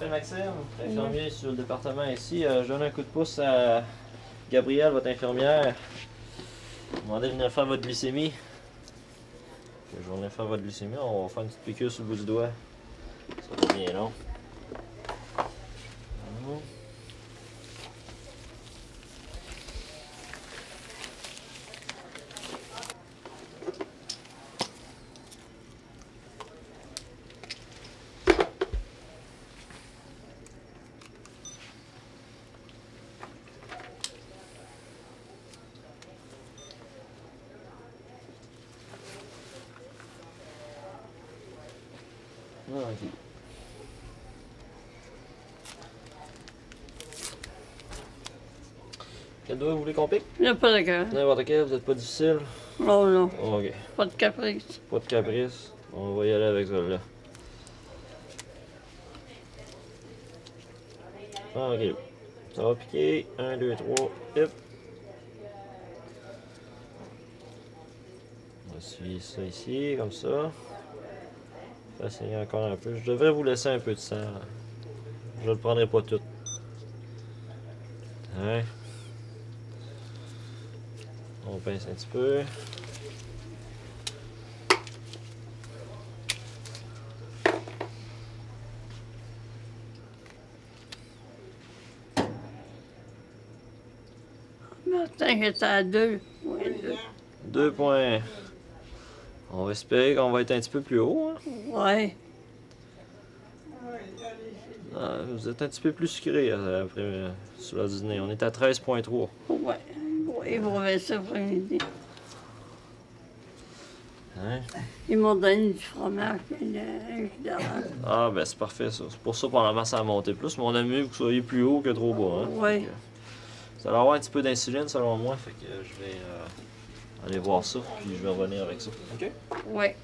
m'appelle Maxime, infirmier sur le département ici. Euh, je donne un coup de pouce à Gabrielle, votre infirmière. Demandez de venir faire votre glycémie. Je vais venir faire votre glycémie. On va faire une petite piqûre sur le bout du doigt. Ça va bien long. Ok. Quel doigt vous voulez qu'on pique? Il n'y a pas de cœur. N'importe quel, vous êtes pas difficile? Oh non, Ok. pas de caprice. Pas de caprice. On va y aller avec ça là. Ah, ok. Ça va piquer. 1, 2, 3. Hop. On va suivre ça ici, comme ça. Saigner encore un peu. Je devrais vous laisser un peu de sang. Je le prendrai pas tout. Hein? On pince un petit peu. Martin qui était à deux. Oui, deux. Deux points. On va espérer qu'on va être un petit peu plus haut. hein? Ouais. Ah, vous êtes un petit peu plus sucré euh, après euh, sur le dîner. On est à 13.3. Ouais. Vont faire ça après-midi. Hein? Ils m'ont donné du fromage et de. Ah ben c'est parfait ça. C'est pour ça pendant ça a monté plus, mais on a mieux que vous soyez plus haut que trop bas. Hein? Que, Ça va avoir un petit peu d'insuline selon moi, fait que euh, je vais euh, aller voir ça, puis je vais revenir avec ça. Ok? Ouais.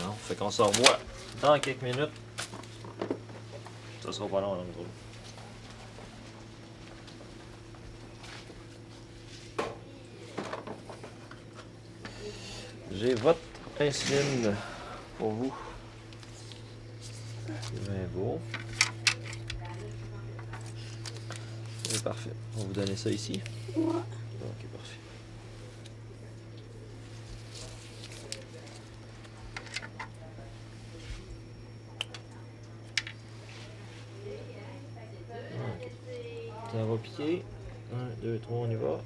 Non, fait qu'on se revoit dans quelques minutes. Ça sera pas long, là, autres. J'ai votre insuline pour vous. C'est bien beau. C'est parfait. On va vous donner ça ici. Ouais. Ok, parfait. Ça va piquer. 1, 2, 3, on y va.